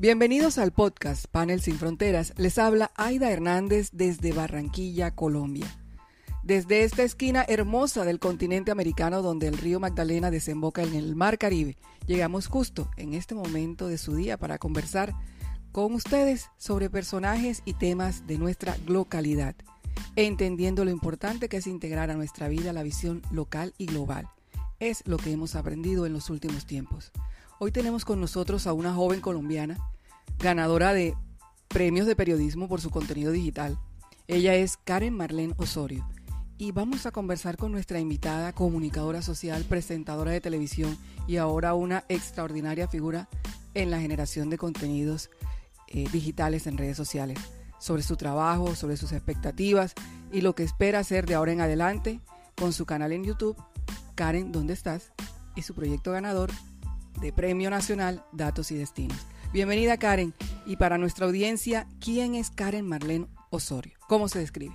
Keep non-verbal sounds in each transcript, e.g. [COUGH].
Bienvenidos al podcast Panel Sin Fronteras. Les habla Aida Hernández desde Barranquilla, Colombia. Desde esta esquina hermosa del continente americano donde el río Magdalena desemboca en el Mar Caribe, llegamos justo en este momento de su día para conversar con ustedes sobre personajes y temas de nuestra localidad, entendiendo lo importante que es integrar a nuestra vida la visión local y global. Es lo que hemos aprendido en los últimos tiempos. Hoy tenemos con nosotros a una joven colombiana, ganadora de premios de periodismo por su contenido digital. Ella es Karen Marlene Osorio y vamos a conversar con nuestra invitada, comunicadora social, presentadora de televisión y ahora una extraordinaria figura en la generación de contenidos eh, digitales en redes sociales, sobre su trabajo, sobre sus expectativas y lo que espera hacer de ahora en adelante con su canal en YouTube, Karen, ¿dónde estás? y su proyecto ganador, de Premio Nacional Datos y Destinos. Bienvenida Karen. Y para nuestra audiencia, ¿quién es Karen Marlene Osorio? ¿Cómo se describe?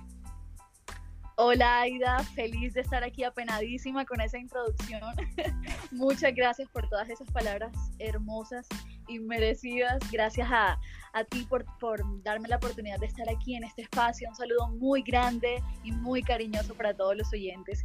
Hola Aida, feliz de estar aquí apenadísima con esa introducción. [LAUGHS] Muchas gracias por todas esas palabras hermosas y merecidas. Gracias a, a ti por, por, darme la oportunidad de estar aquí en este espacio. Un saludo muy grande y muy cariñoso para todos los oyentes.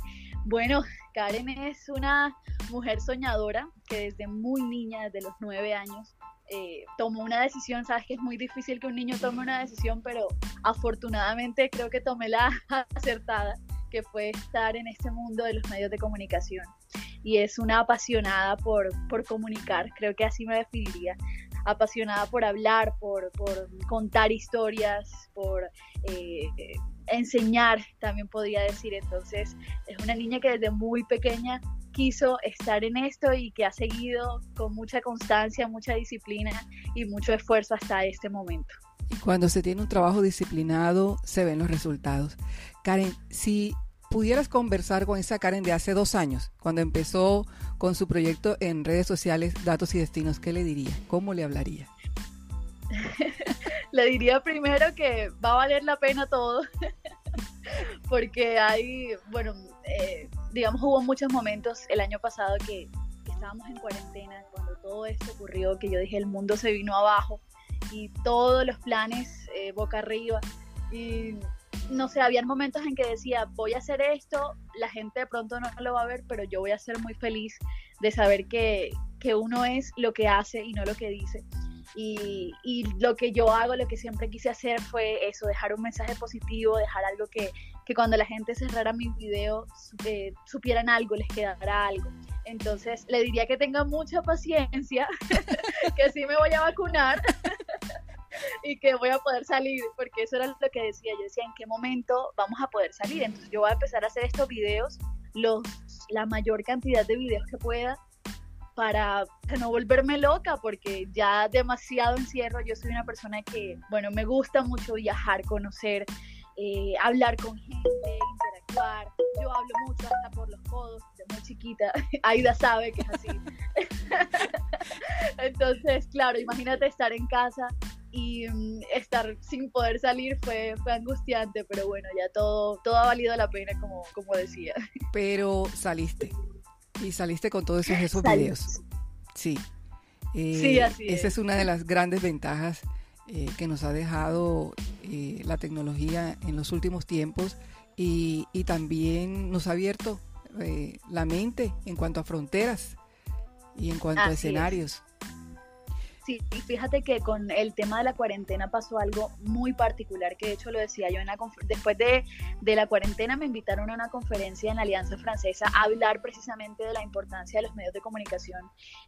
Bueno, Karen es una mujer soñadora que desde muy niña, desde los nueve años, eh, tomó una decisión, sabes que es muy difícil que un niño tome una decisión, pero afortunadamente creo que tomé la [LAUGHS] acertada, que fue estar en este mundo de los medios de comunicación. Y es una apasionada por, por comunicar, creo que así me definiría, apasionada por hablar, por, contar historias, por eh, enseñar, también podría decir. Entonces, es una niña que desde muy pequeña quiso estar en esto y que ha seguido con mucha constancia, mucha disciplina y mucho esfuerzo hasta este momento. Y cuando se tiene un trabajo disciplinado, se ven los resultados. Karen, si pudieras conversar con esa Karen de hace dos años, cuando empezó con su proyecto en redes sociales, Datos y Destinos, ¿qué le diría? ¿Cómo le hablaría? [LAUGHS] le diría primero que va a valer la pena todo, [LAUGHS] porque hay, bueno, eh, digamos, hubo muchos momentos el año pasado que, estábamos en cuarentena, cuando todo esto ocurrió, que yo dije, el mundo se vino abajo y todos los planes eh, boca arriba. Y no sé, habían momentos en que decía, voy a hacer esto, la gente de pronto no lo va a ver, pero yo voy a ser muy feliz de saber que, que uno es lo que hace y no lo que dice. Y, y, lo que yo hago, lo que siempre quise hacer fue eso, dejar un mensaje positivo, dejar algo que, que cuando la gente cerrara mis videos eh, supieran algo, les quedara algo. Entonces le diría que tenga mucha paciencia, [LAUGHS] que sí me voy a vacunar [LAUGHS] y que voy a poder salir, porque eso era lo que decía. Yo decía, ¿en qué momento vamos a poder salir? Entonces yo voy a empezar a hacer estos videos, los, la mayor cantidad de videos que pueda, para no volverme loca, porque ya demasiado encierro. Yo soy una persona que, bueno, me gusta mucho viajar, conocer, eh, hablar con gente, interactuar. Yo hablo mucho hasta por los codos, de muy chiquita. [LAUGHS] Aida sabe que es así. [LAUGHS] Entonces, claro, imagínate estar en casa y mm, estar sin poder salir fue, fue angustiante, pero bueno, ya todo, todo ha valido la pena, como, como decía. Pero saliste. Y saliste con todos esos, esos videos. Sí. sí, así Esa es una de las grandes ventajas eh, que nos ha dejado eh, la tecnología en los últimos tiempos y, también nos ha abierto eh, la mente en cuanto a fronteras y en cuanto a escenarios. Sí, fíjate que con el tema de la cuarentena pasó algo muy particular, que de hecho lo decía yo en la después de, de, la cuarentena me invitaron a una conferencia en la Alianza Francesa a hablar precisamente de la importancia de los medios de comunicación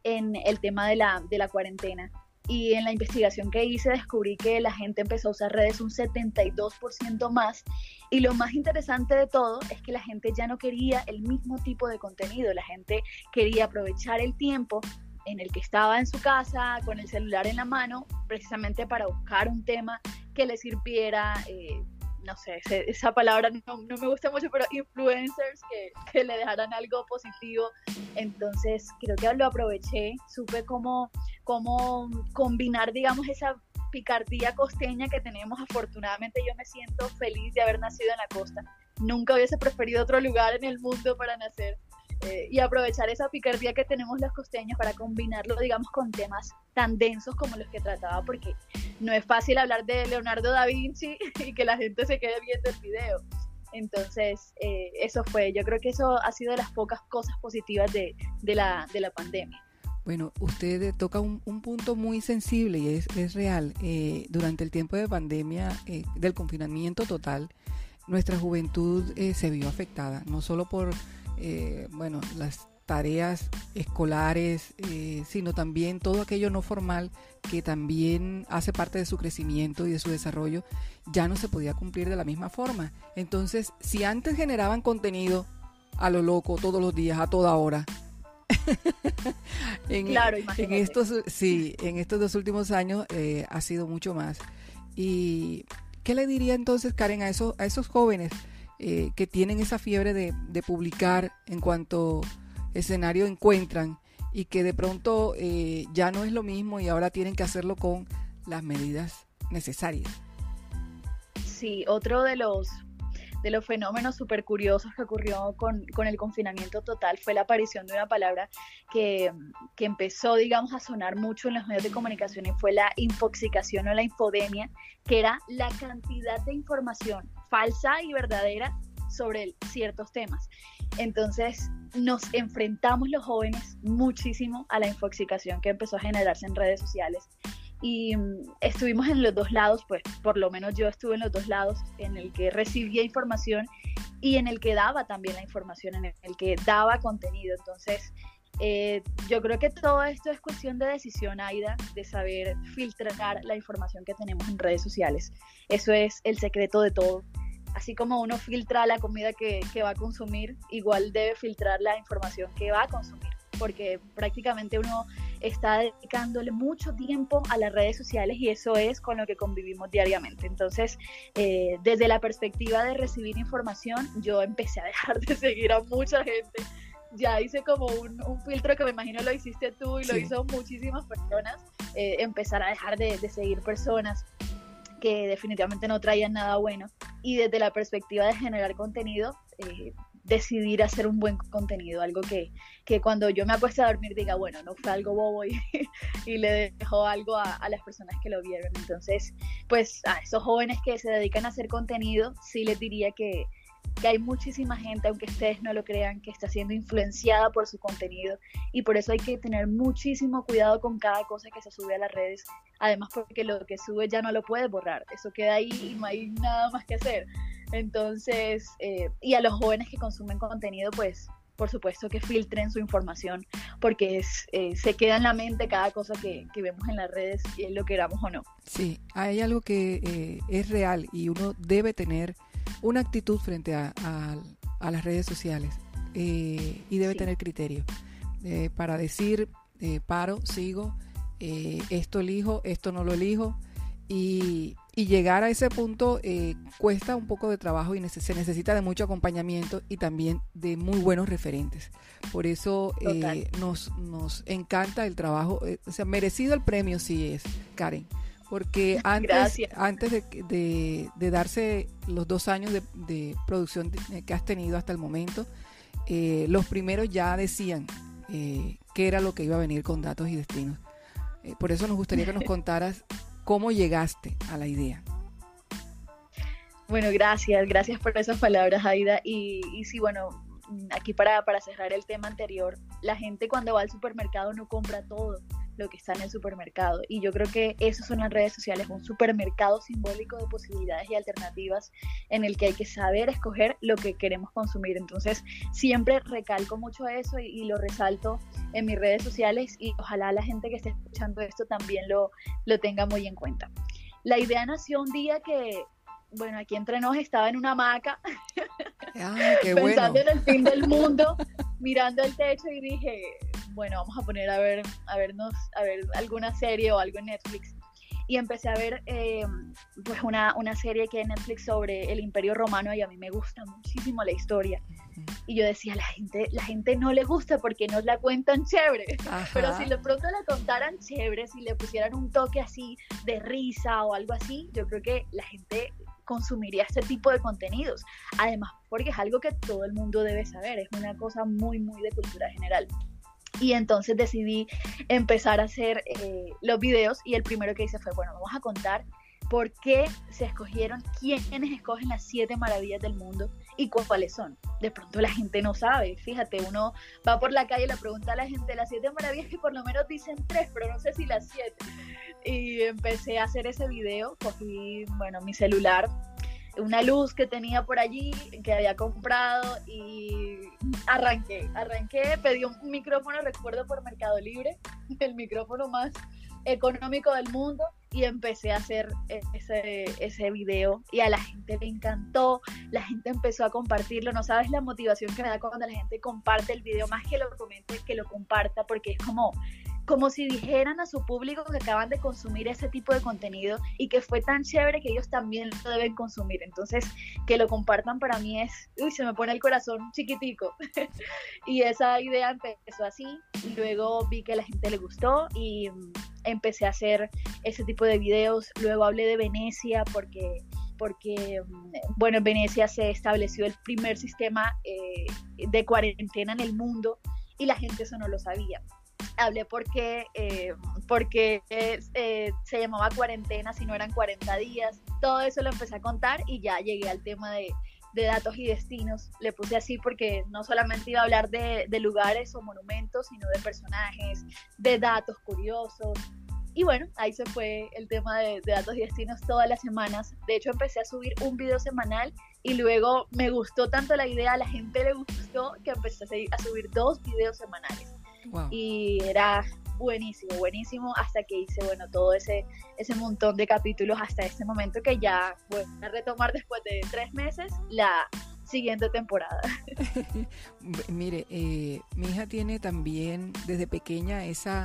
en el tema de la, de la cuarentena. Y en la investigación que hice descubrí que la gente empezó a usar redes un 72% más. Y lo más interesante de todo es que la gente ya no quería el mismo tipo de contenido, la gente quería aprovechar el tiempo en el que estaba en su casa con el celular en la mano precisamente para buscar un tema que le sirviera eh, no sé, esa palabra no, me gusta mucho, pero influencers que, que, le dejaran algo positivo. Entonces creo que lo aproveché, supe cómo, cómo combinar, digamos, esa picardía costeña que tenemos. Afortunadamente yo me siento feliz de haber nacido en la costa. Nunca hubiese preferido otro lugar en el mundo para nacer. Eh, y aprovechar esa picardía que tenemos los costeños para combinarlo, digamos, con temas tan densos como los que trataba, porque no es fácil hablar de Leonardo da Vinci [LAUGHS] y que la gente se quede viendo el video. Entonces, eh, eso fue, yo creo que eso ha sido de las pocas cosas positivas de, de, la, de la pandemia. Bueno, usted toca un, punto muy sensible y es, es real. Eh, durante el tiempo de pandemia, eh, del confinamiento total, nuestra juventud eh, se vio afectada, no solo por bueno, las tareas escolares, sino también todo aquello no formal que también hace parte de su crecimiento y de su desarrollo, ya no se podía cumplir de la misma forma. Entonces, si antes generaban contenido a lo loco todos los días, a toda hora, [LAUGHS] en, claro, en estos, sí, en estos dos últimos años eh, ha sido mucho más. ¿Y qué le diría entonces, Karen, a esos, a esos jóvenes eh, que tienen esa fiebre de, publicar en cuanto escenario encuentran y que de pronto eh, ya no es lo mismo y ahora tienen que hacerlo con las medidas necesarias? Sí, otro de los de los fenómenos súper curiosos que ocurrió con, el confinamiento total fue la aparición de una palabra que, empezó, digamos, a sonar mucho en los medios de comunicación y fue la infoxicación o la infodemia, que era la cantidad de información falsa y verdadera sobre ciertos temas. Entonces nos enfrentamos los jóvenes muchísimo a la infoxicación que empezó a generarse en redes sociales y mm, estuvimos en los dos lados, pues por lo menos yo estuve en los dos lados, en el que recibía información y en el que daba también la información, en el que daba contenido. Entonces, eh, yo creo que todo esto es cuestión de decisión, Aida, de saber filtrar la información que tenemos en redes sociales. Eso es el secreto de todo. Así como uno filtra la comida que, que va a consumir, igual debe filtrar la información que va a consumir, porque prácticamente uno está dedicándole mucho tiempo a las redes sociales y eso es con lo que convivimos diariamente. Entonces, eh, desde la perspectiva de recibir información, yo empecé a dejar de seguir a mucha gente. Ya hice como un, filtro que me imagino lo hiciste tú y lo hizo muchísimas personas. Eh, empezar a dejar de, seguir personas que definitivamente no traían nada bueno. Y desde la perspectiva de generar contenido, eh, decidir hacer un buen contenido, algo que, que cuando yo me acuesto a dormir diga, bueno, no fue algo bobo y, [LAUGHS] y le dejó algo a, a, las personas que lo vieron. Entonces, pues a esos jóvenes que se dedican a hacer contenido, sí les diría que, que hay muchísima gente, aunque ustedes no lo crean, que está siendo influenciada por su contenido. Y por eso hay que tener muchísimo cuidado con cada cosa que se sube a las redes, además porque lo que sube ya no lo puedes borrar, eso queda ahí y no hay nada más que hacer. Entonces, eh, y a los jóvenes que consumen contenido, pues por supuesto que filtren su información porque es, eh, se queda en la mente cada cosa que, vemos en las redes, y lo queramos o no. Sí, hay algo que eh, es real y uno debe tener una actitud frente a, las redes sociales y debe tener criterio para decir paro, sigo, esto elijo, esto no lo elijo y, y llegar a ese punto eh, cuesta un poco de trabajo y se necesita de mucho acompañamiento y también de muy buenos referentes. Por eso eh, nos, nos encanta el trabajo, eh, o sea, merecido el premio sí es, Karen. Porque [LAUGHS] antes, antes de, de, darse los dos años de, de producción que has tenido hasta el momento, los primeros ya decían qué era lo que iba a venir con datos y destinos. por eso nos gustaría que nos [LAUGHS] contaras ¿Cómo llegaste a la idea? Bueno, gracias, gracias por esas palabras, Aida. Y, y sí, bueno, aquí para, para cerrar el tema anterior, la gente cuando va al supermercado no compra todo lo que está en el supermercado. Y yo creo que eso son las redes sociales, un supermercado simbólico de posibilidades y alternativas en el que hay que saber escoger lo que queremos consumir. Entonces, siempre recalco mucho eso y, y lo resalto en mis redes sociales y ojalá la gente que esté escuchando esto también lo, lo tenga muy en cuenta. La idea nació un día que, bueno, aquí entre nos estaba en una hamaca, [LAUGHS] pensando en el fin del mundo, mirando el techo y dije, bueno, vamos a poner a ver, a vernos, a ver alguna serie o algo en Netflix. Y empecé a ver eh, pues una, una serie que en Netflix sobre el Imperio Romano y a mí me gusta muchísimo la historia. Y yo decía, la gente, la gente no le gusta porque no la cuentan chévere. [LAUGHS] Pero si de pronto la contaran chévere, si le pusieran un toque así de risa o algo así, yo creo que la gente consumiría este tipo de contenidos. Además, porque es algo que todo el mundo debe saber, es una cosa muy, muy de cultura general. Y entonces decidí empezar a hacer eh, los videos y el primero que hice fue, bueno, vamos a contar por qué se escogieron, quiénes escogen las siete maravillas del mundo y cuáles son. De pronto la gente no sabe, fíjate, uno va por la calle y le pregunta a la gente las siete maravillas y por lo menos dicen tres, pero no sé si las siete. Y empecé a hacer ese video, cogí, bueno, mi celular, una luz que tenía por allí, que había comprado y arranqué, arranqué, pedí un micrófono, recuerdo por Mercado Libre, [LAUGHS] el micrófono más económico del mundo y empecé a hacer e-, ese, ese video y a la gente le encantó, la gente empezó a compartirlo, no sabes la motivación que me da cuando la gente comparte el video, más que lo comente, que lo comparta, porque es como, como si dijeran a su público que acaban de consumir ese tipo de contenido y que fue tan chévere que ellos también lo deben consumir. Entonces, que lo compartan para mí es, uy, se me pone el corazón chiquitico. [LAUGHS] y esa idea empezó así, luego vi que a la gente le gustó y empecé a hacer ese tipo de videos. Luego hablé de Venecia porque, porque mm, bueno, en Venecia se estableció el primer sistema eh, de cuarentena en el mundo y la gente eso no lo sabía. Hablé porque, eh, porque eh, se llamaba cuarentena si no eran 40 días. Todo eso lo empecé a contar y ya llegué al tema de, de datos y destinos. Le puse así porque no solamente iba a hablar de, lugares o monumentos, sino de personajes, de datos curiosos. Y bueno, ahí se fue el tema de, datos y destinos todas las semanas. De hecho, empecé a subir un video semanal y luego me gustó tanto la idea, a la gente le gustó que empecé a, subir dos videos semanales. Y era buenísimo, buenísimo, hasta que hice, bueno, todo ese, ese montón de capítulos hasta este momento que ya voy a retomar después de tres meses la siguiente temporada. [LAUGHS] [LAUGHS] Mire, eh, mi hija tiene también desde pequeña esa...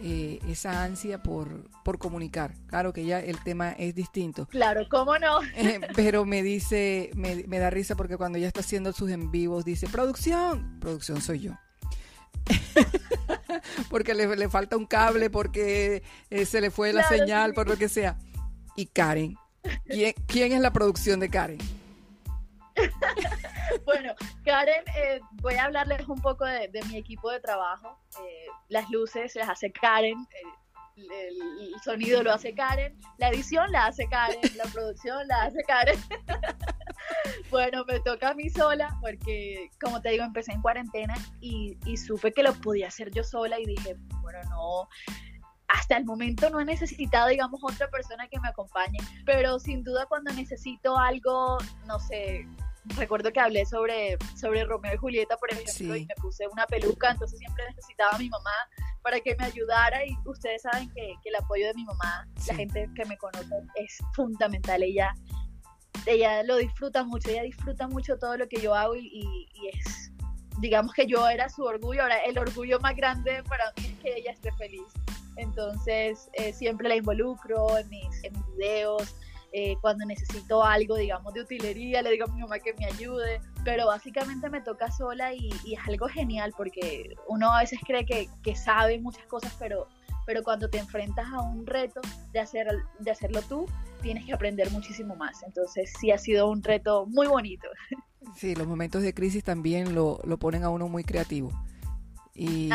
Eh, esa ansia por, por comunicar. Claro que ya el tema es distinto. Claro, ¿cómo no? [LAUGHS] Eh, pero me dice, me, me, da risa porque cuando ella está haciendo sus en vivos dice, producción, producción soy yo. [LAUGHS] porque le, falta un cable, porque eh, se le fue la señal, por lo que sea. Y Karen, ¿quién, es la producción de Karen? [LAUGHS] bueno, Karen, eh, voy a hablarles un poco de, mi equipo de trabajo. Eh, las luces las hace Karen, el, sonido lo hace Karen, la edición la hace Karen, la producción la hace Karen. [LAUGHS] bueno, me toca a mí sola porque, como te digo, empecé en cuarentena y, y supe que lo podía hacer yo sola y dije, bueno, no, hasta el momento no he necesitado, digamos, otra persona que me acompañe, pero sin duda cuando necesito algo, no sé, recuerdo que hablé sobre, sobre Romeo y Julieta, por ejemplo, y me puse una peluca, entonces siempre necesitaba a mi mamá para que me ayudara y ustedes saben que, el apoyo de mi mamá, la gente que me conoce, es fundamental. Ella, ella lo disfruta mucho, ella disfruta mucho todo lo que yo hago y, es, digamos que yo era su orgullo, ahora el orgullo más grande para mí es que ella esté feliz. Entonces eh, siempre la involucro en mis, en mis videos, eh, cuando necesito algo, digamos, de utilería, le digo a mi mamá que me ayude, pero básicamente me toca sola y, es algo genial porque uno a veces cree que, que, sabe muchas cosas, pero, pero cuando te enfrentas a un reto de, hacer, de hacerlo tú, tienes que aprender muchísimo más. Entonces sí ha sido un reto muy bonito. [LAUGHS] Sí, los momentos de crisis también lo, lo ponen a uno muy creativo. Y,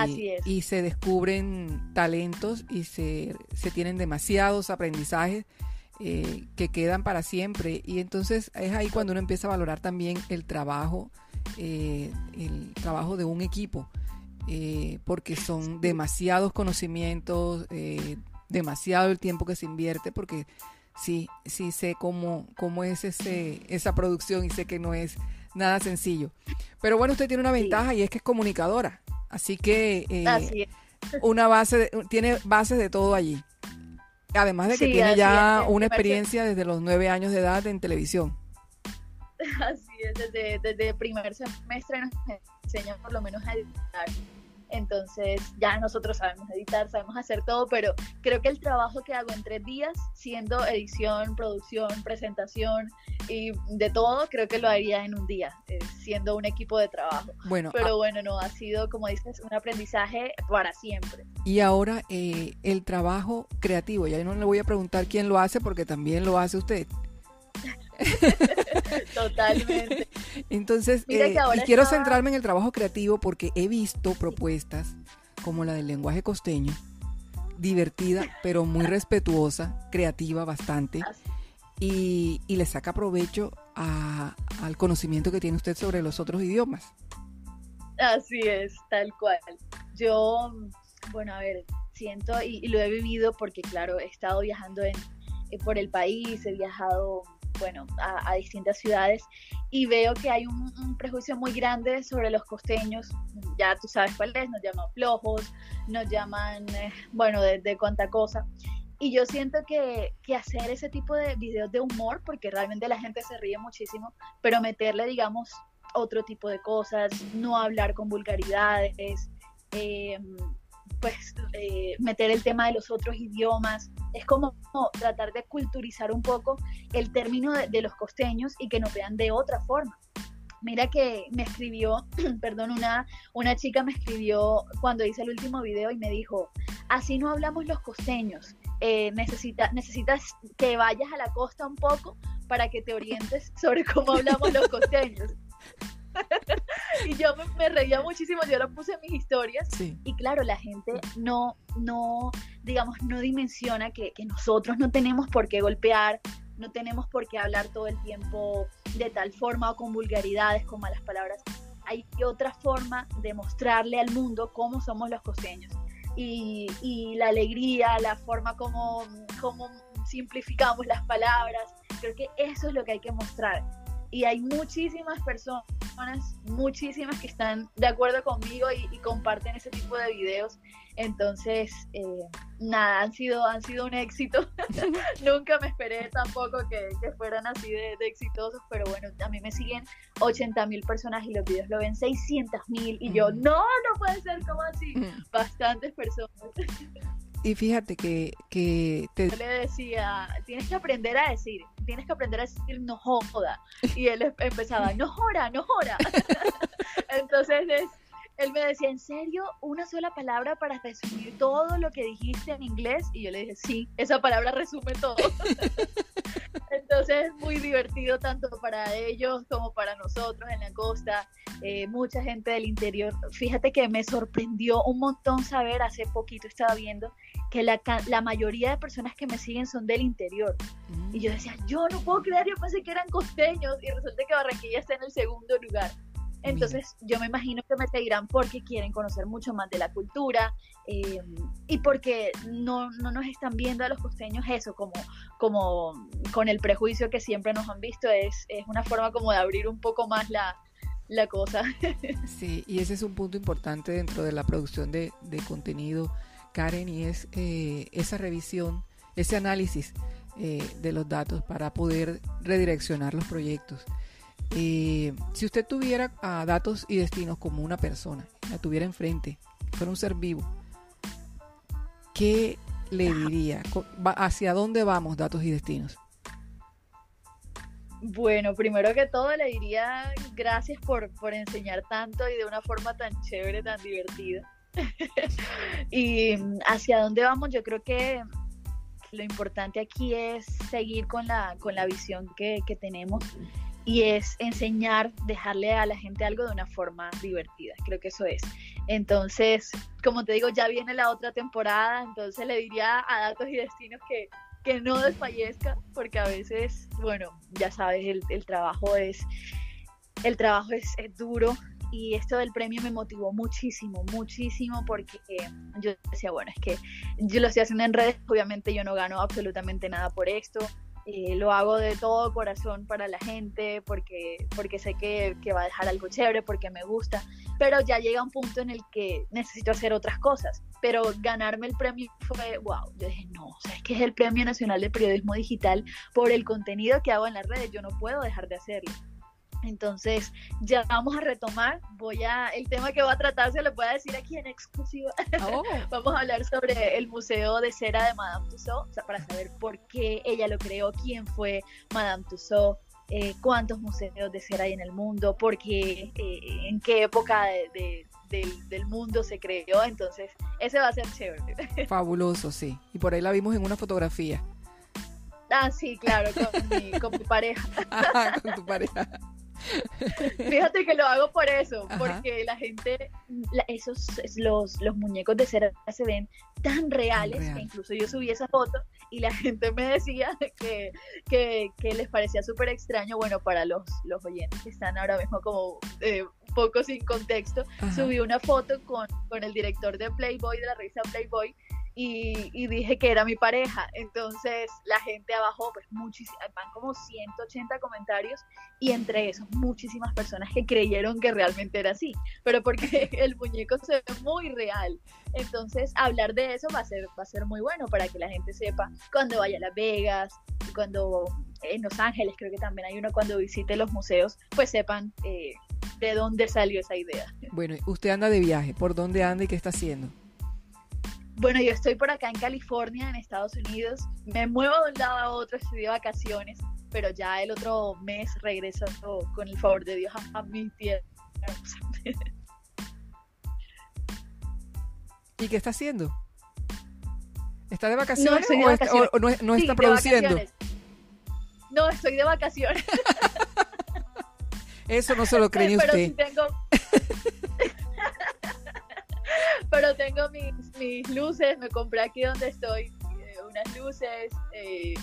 y, se descubren talentos y se, se tienen demasiados aprendizajes eh, que quedan para siempre. Y entonces es ahí cuando uno empieza a valorar también el trabajo, eh, el trabajo de un equipo, eh, porque son demasiados conocimientos, demasiado el tiempo que se invierte, porque sí, sí sé cómo, cómo es ese, esa producción y sé que no es nada sencillo. Pero bueno, usted tiene una ventaja y es que es comunicadora. Así que una base, tiene bases de todo allí. Además de que tiene ya una experiencia desde los nueve años de edad en televisión. [LAUGHS] Así es, desde, desde el primer semestre nos enseñan por lo menos a editar. Entonces ya nosotros sabemos editar, sabemos hacer todo, pero creo que el trabajo que hago en tres días, siendo edición, producción, presentación y de todo, creo que lo haría en un día, eh, siendo un equipo de trabajo. Bueno, pero ah bueno, no, ha sido, como dices, un aprendizaje para siempre. Y ahora eh, el trabajo creativo, ya no le voy a preguntar quién lo hace porque también lo hace usted. [LAUGHS] Totalmente. Entonces, eh, y quiero centrarme en el trabajo creativo porque he visto propuestas como la del lenguaje costeño, divertida, pero muy respetuosa, creativa bastante, y, y le saca provecho al conocimiento que tiene usted sobre los otros idiomas. Así es, tal cual. Yo, bueno, a ver, siento y, lo he vivido porque, claro, he estado viajando en, eh, por el país, he viajado, bueno, a, distintas ciudades y veo que hay un, prejuicio muy grande sobre los costeños. Ya tú sabes cuál es, nos llaman flojos, nos llaman, eh, bueno, de, de cuánta cosa. Y yo siento que, que, hacer ese tipo de videos de humor, porque realmente la gente se ríe muchísimo, pero meterle, digamos, otro tipo de cosas, no hablar con vulgaridades, eh, pues eh, meter el tema de los otros idiomas. Es como tratar de culturizar un poco el término de, los costeños y que nos vean de otra forma. Mira que me escribió, [CLEARS THROAT] perdón, una, una chica me escribió cuando hice el último video y me dijo, así no hablamos los costeños, eh, necesita, necesitas que vayas a la costa un poco para que te orientes sobre cómo hablamos los costeños. [LAUGHS] [LAUGHS] y yo me, reía muchísimo, yo lo puse en mis historias y claro, la gente no, no, digamos, no dimensiona que, nosotros no tenemos por qué golpear, no tenemos por qué hablar todo el tiempo de tal forma o con vulgaridades, con malas palabras. Hay otra forma de mostrarle al mundo cómo somos los costeños. Y, y la alegría, la forma como, como simplificamos las palabras, creo que eso es lo que hay que mostrar y hay muchísimas personas, muchísimas que están de acuerdo conmigo y, comparten ese tipo de videos. Entonces, eh, nada, han sido, han sido un éxito. [LAUGHS] Nunca me esperé tampoco que, fueran así de, exitosos, pero bueno, a mí me siguen 80 mil personas y los videos lo ven 600 mil y yo, no, no puede ser como así. Bastantes personas. [LAUGHS] Y fíjate que, que te... Yo le decía, tienes que aprender a decir, tienes que aprender a decir no joda. Y él empezaba, no joda, no joda. [LAUGHS] Entonces él me decía, ¿en serio? ¿Una sola palabra para resumir todo lo que dijiste en inglés? Y yo le dije, sí, esa palabra resume todo. [LAUGHS] Entonces es muy divertido tanto para ellos como para nosotros en la costa, eh, mucha gente del interior. Fíjate que me sorprendió un montón saber, hace poquito estaba viendo, que la, la mayoría de personas que me siguen son del interior. Y yo decía, yo no puedo creer, yo pensé que eran costeños y resulta que Barranquilla está en el segundo lugar. Entonces yo me imagino que me seguirán porque quieren conocer mucho más de la cultura eh, y porque no, no, nos están viendo a los costeños eso como, como con el prejuicio que siempre nos han visto. Es, es una forma como de abrir un poco más la, la cosa. [LAUGHS] Sí, y ese es un punto importante dentro de la producción de, de contenido, Karen, y es eh, esa revisión, ese análisis eh, de los datos para poder redireccionar los proyectos. Eh, si usted tuviera ah, datos y destinos como una persona, la tuviera enfrente, fuera un ser vivo, ¿qué le diría? ¿Hacia dónde vamos, datos y destinos? Bueno, primero que todo le diría gracias por, por enseñar tanto y de una forma tan chévere, tan divertida. [LAUGHS] y hacia dónde vamos, yo creo que lo importante aquí es seguir con la, con la visión que, que tenemos y es enseñar, dejarle a la gente algo de una forma divertida. Creo que eso es. Entonces, como te digo, ya viene la otra temporada, entonces le diría a Datos y Destinos que, que no desfallezca, porque a veces, bueno, ya sabes, el, el trabajo es el trabajo es, es, duro y esto del premio me motivó muchísimo, muchísimo porque yo decía, bueno, es que yo lo estoy haciendo en redes, obviamente yo no gano absolutamente nada por esto, eh, lo hago de todo corazón para la gente, porque, porque sé que, que, va a dejar algo chévere, porque me gusta, pero ya llega un punto en el que necesito hacer otras cosas. Pero ganarme el premio fue, wow, yo dije, no, o sea, es que es el Premio Nacional de Periodismo Digital por el contenido que hago en las redes, yo no puedo dejar de hacerlo. Entonces, ya vamos a retomar. Voy a, el tema que va a tratar se lo voy a decir aquí en exclusiva. Oh. [LAUGHS] vamos a hablar sobre el Museo de Cera de Madame Tussauds, o sea, para saber por qué ella lo creó, quién fue Madame Tussauds, eh, cuántos museos de cera hay en el mundo, por qué, eh, en qué época del, del, mundo se creó. Entonces, ese va a ser chévere. [LAUGHS] Fabuloso, sí. Y por ahí la vimos en una fotografía. Ah, sí, claro, con mi, con mi pareja. Ajá, [LAUGHS] con tu pareja. [LAUGHS] Fíjate que lo hago por eso, porque la gente, esos, los, los muñecos de cera se ven tan reales que incluso yo subí esa foto y la [LAUGHS] gente me decía que, que, les parecía súper extraño. Bueno, para los, los oyentes que están ahora mismo como eh, poco sin contexto, subí una foto con, con el director de Playboy, de la revista Playboy, y, dije que era mi pareja. Entonces la gente abajo, pues muchísimas, van como 180 comentarios y entre esos muchísimas personas que creyeron que realmente era así, pero porque [LAUGHS] el muñeco se ve muy real. Entonces hablar de eso va a ser, va a ser muy bueno para que la gente sepa cuando vaya a Las Vegas, cuando en Los Ángeles creo que también hay uno cuando visite los museos, pues sepan eh, de dónde salió esa idea. Bueno, usted anda de viaje, ¿por dónde anda y qué está haciendo? Bueno, yo estoy por acá en California, en Estados Unidos. Me muevo de un lado a otro, estoy de vacaciones, pero ya el otro mes regreso con el favor de Dios a, mi tierra. [LAUGHS] ¿Y qué está haciendo? ¿Está de vacaciones, o, no, está produciendo? No, estoy de vacaciones. [LAUGHS] Eso no se lo cree usted. [LAUGHS] Pero tengo, pero tengo mis, mis, luces, me compré aquí donde estoy eh, unas luces eh,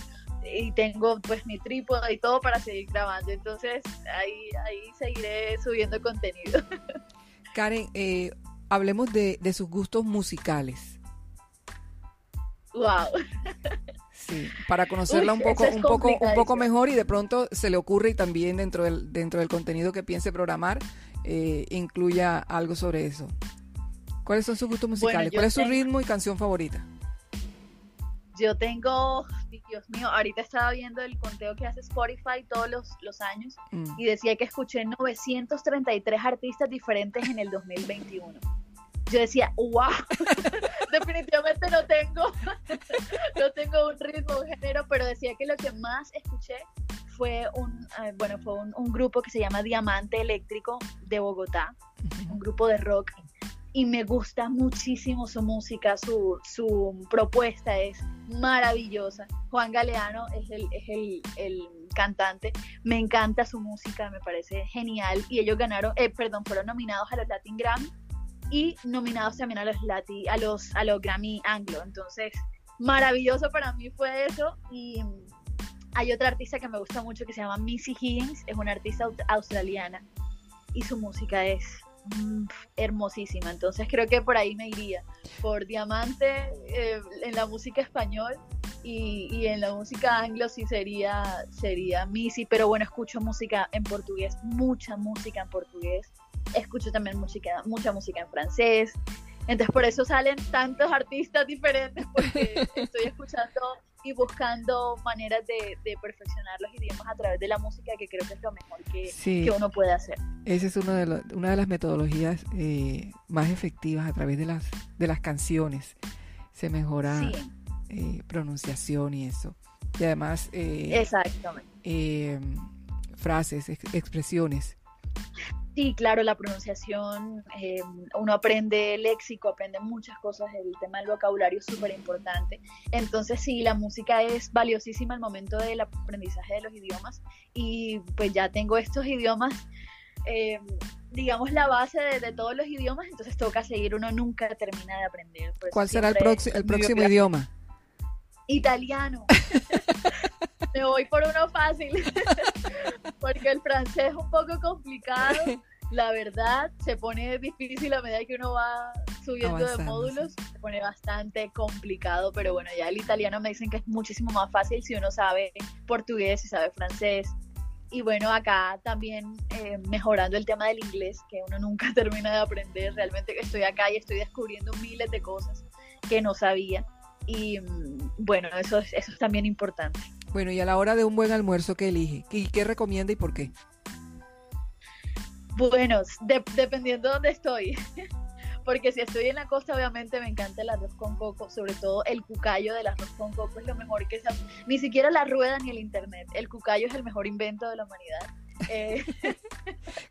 y tengo pues mi trípode y todo para seguir grabando. Entonces ahí, ahí seguiré subiendo contenido. [LAUGHS] Karen, eh, hablemos de, de sus gustos musicales. Wow. Sí, para conocerla un poco, un poco, un poco mejor y de pronto se le ocurre y también dentro del, dentro del contenido que piense programar, incluya algo sobre eso. ¿Cuáles son sus gustos musicales? ¿Cuál es su ritmo y canción favorita? Yo tengo, Dios mío, ahorita estaba viendo el conteo que hace Spotify todos los, años mm. y decía que escuché 933 artistas diferentes en el 2021. Yo decía, wow, [LAUGHS] definitivamente no tengo, [LAUGHS] no tengo un ritmo, un género, pero decía que lo que más escuché fue un, eh, bueno, fue un, un, grupo que se llama Diamante Eléctrico de Bogotá, un grupo de rock y me gusta muchísimo su música, su, su propuesta es maravillosa. Juan Galeano es, el, es el, el, cantante, me encanta su música, me parece genial y ellos ganaron, eh, perdón, fueron nominados a los Latin Grammy y nominados también a los, a los, a los Grammy Anglo, entonces maravilloso para mí fue eso y hay otra artista que me gusta mucho que se llama Missy Higgins, es una artista australiana y su música es hermosísima. Entonces creo que por ahí me iría. Por Diamante eh, en la música español y, en la música anglo sí sería, sería Missy. Pero bueno, escucho música en portugués, mucha música en portugués. Escucho también música, mucha música en francés. Entonces por eso salen tantos artistas diferentes porque [LAUGHS] estoy escuchando y buscando maneras de, perfeccionar los idiomas a través de la música, que creo que es lo mejor que, uno puede hacer. Esa es una de, una de las metodologías eh, más efectivas a través de las, de las canciones. Se mejora eh, pronunciación y eso. Y además, eh, eh frases, expresiones. Sí, claro, la pronunciación, eh, uno aprende léxico, aprende muchas cosas, el tema del vocabulario es súper importante. Entonces sí, la música es valiosísima al momento del aprendizaje de los idiomas y pues ya tengo estos idiomas, eh, digamos la base de, todos los idiomas, entonces toca seguir, uno nunca termina de aprender. ¿Cuál será el, el próximo idioma? Italiano. [LAUGHS] Me voy por uno fácil, [LAUGHS] porque el francés es un poco complicado. La verdad, se pone difícil a medida que uno va subiendo de módulos, se pone bastante complicado, pero bueno, ya el italiano me dicen que es muchísimo más fácil si uno sabe portugués y sabe francés. Y bueno, acá también eh, mejorando el tema del inglés, que uno nunca [LAUGHS] termina de aprender. Realmente estoy acá y estoy descubriendo miles de cosas que no sabía. Y mm, bueno, eso es, eso es también importante. Bueno, y a la hora de un buen almuerzo, ¿qué elige? ¿Y qué recomienda y por qué? Bueno, dependiendo de dónde estoy. [LAUGHS] Porque si estoy en la costa, obviamente me encanta el arroz con coco, sobre todo el cucayo del arroz con coco es lo mejor que se... Ni siquiera la rueda ni el internet. El cucayo es el mejor invento de la humanidad. Eh,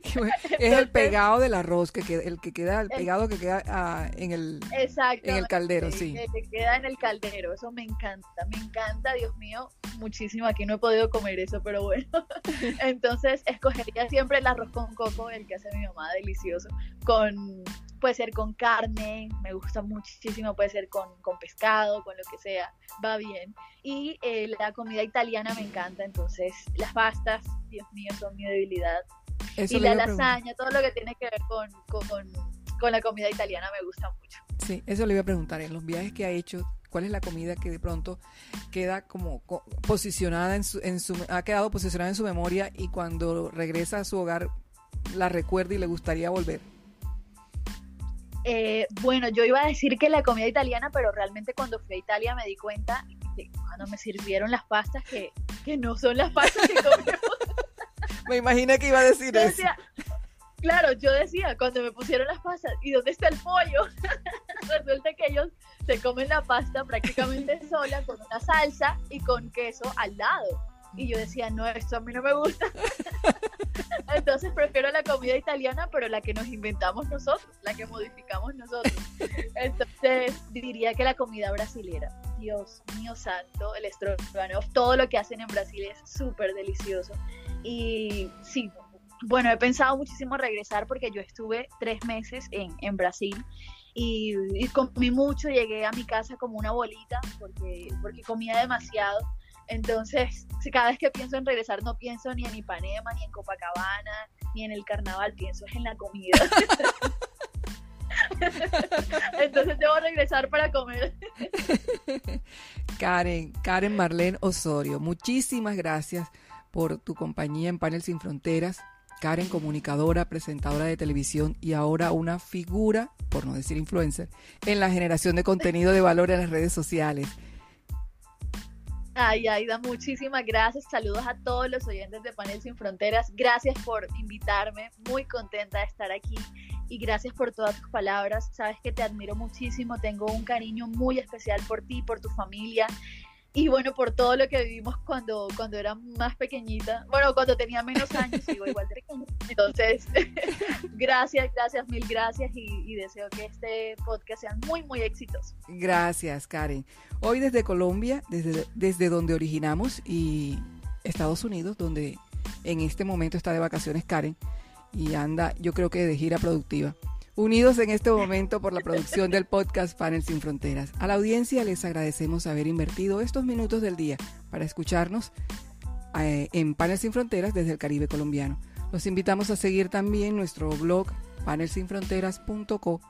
[LAUGHS] es el pegado del arroz, que queda, el que queda, el pegado que queda ah, en, el, en el caldero, sí. El que queda en el caldero, eso me encanta, me encanta, Dios mío, muchísimo. Aquí no he podido comer eso, pero bueno. [LAUGHS] Entonces, escogería siempre el arroz con coco, el que hace mi mamá, delicioso, con puede ser con carne, me gusta muchísimo, puede ser con, pescado, con lo que sea, va bien. Y eh, la comida italiana me encanta, entonces las pastas, Dios mío, son mi debilidad. y la lasaña, todo lo que tiene que ver con, con, la comida italiana me gusta mucho. Sí, eso le iba a preguntar, en los viajes que ha hecho, ¿cuál es la comida que de pronto queda como posicionada en su, en su, ha quedado posicionada en su memoria y cuando regresa a su hogar la recuerda y le gustaría volver? Eh, bueno, yo iba a decir que la comida italiana, pero realmente cuando fui a Italia me di cuenta, cuando me sirvieron las pastas, que, no son las pastas que comemos. [LAUGHS] me imaginé que iba a decir eso. claro, yo decía, cuando me pusieron las pastas, ¿y dónde está el pollo? [LAUGHS] Resulta que ellos se comen la pasta prácticamente [LAUGHS] sola, con una salsa y con queso al lado. Y yo decía, no, esto a mí no me gusta. [LAUGHS] Entonces prefiero la comida italiana, pero la que nos inventamos nosotros, la que modificamos nosotros. Entonces diría que la comida brasilera. Dios mío santo, el estrogonoff, todo lo que hacen en Brasil es súper delicioso. Y sí, bueno, he pensado muchísimo regresar porque yo estuve tres meses en, en Brasil y, y, comí mucho, llegué a mi casa como una bolita porque, porque comía demasiado entonces, cada vez que pienso en regresar, no pienso ni en Ipanema, ni en Copacabana, ni en el carnaval, pienso en la comida. [LAUGHS] Entonces debo regresar para comer. Karen, Karen Marlene Osorio, muchísimas gracias por tu compañía en Panel Sin Fronteras. Karen, comunicadora, presentadora de televisión y ahora una figura, por no decir influencer, en la generación de contenido de valor en las redes sociales. Ay, Aida, muchísimas gracias. Saludos a todos los oyentes de Panel Sin Fronteras. Gracias por invitarme. Muy contenta de estar aquí. Y gracias por todas tus palabras. Sabes que te admiro muchísimo. Tengo un cariño muy especial por ti, por tu familia y bueno, por todo lo que vivimos cuando, cuando era más pequeñita, bueno, cuando tenía menos años, sigo igual de. Entonces, [LAUGHS] gracias, gracias, mil gracias y, deseo que este podcast sea muy, muy exitoso. Gracias, Karen. Hoy desde Colombia, desde, desde donde originamos y Estados Unidos, donde en este momento está de vacaciones Karen y anda, yo creo que de gira productiva unidos en este momento por la producción del podcast Panel Sin Fronteras. A la audiencia les agradecemos haber invertido estos minutos del día para escucharnos eh, en Panel Sin Fronteras desde el Caribe colombiano. Los invitamos a seguir también nuestro blog panelsinfronteras.co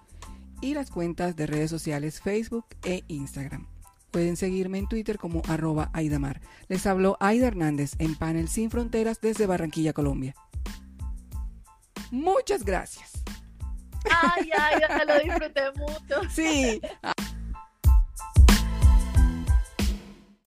y las cuentas de redes sociales Facebook e Instagram. Pueden seguirme en Twitter como arroba Aidamar. Les habló Aida Hernández en Panel Sin Fronteras desde Barranquilla, Colombia. Muchas gracias. Ay, ay, ya lo disfruté mucho. Sí.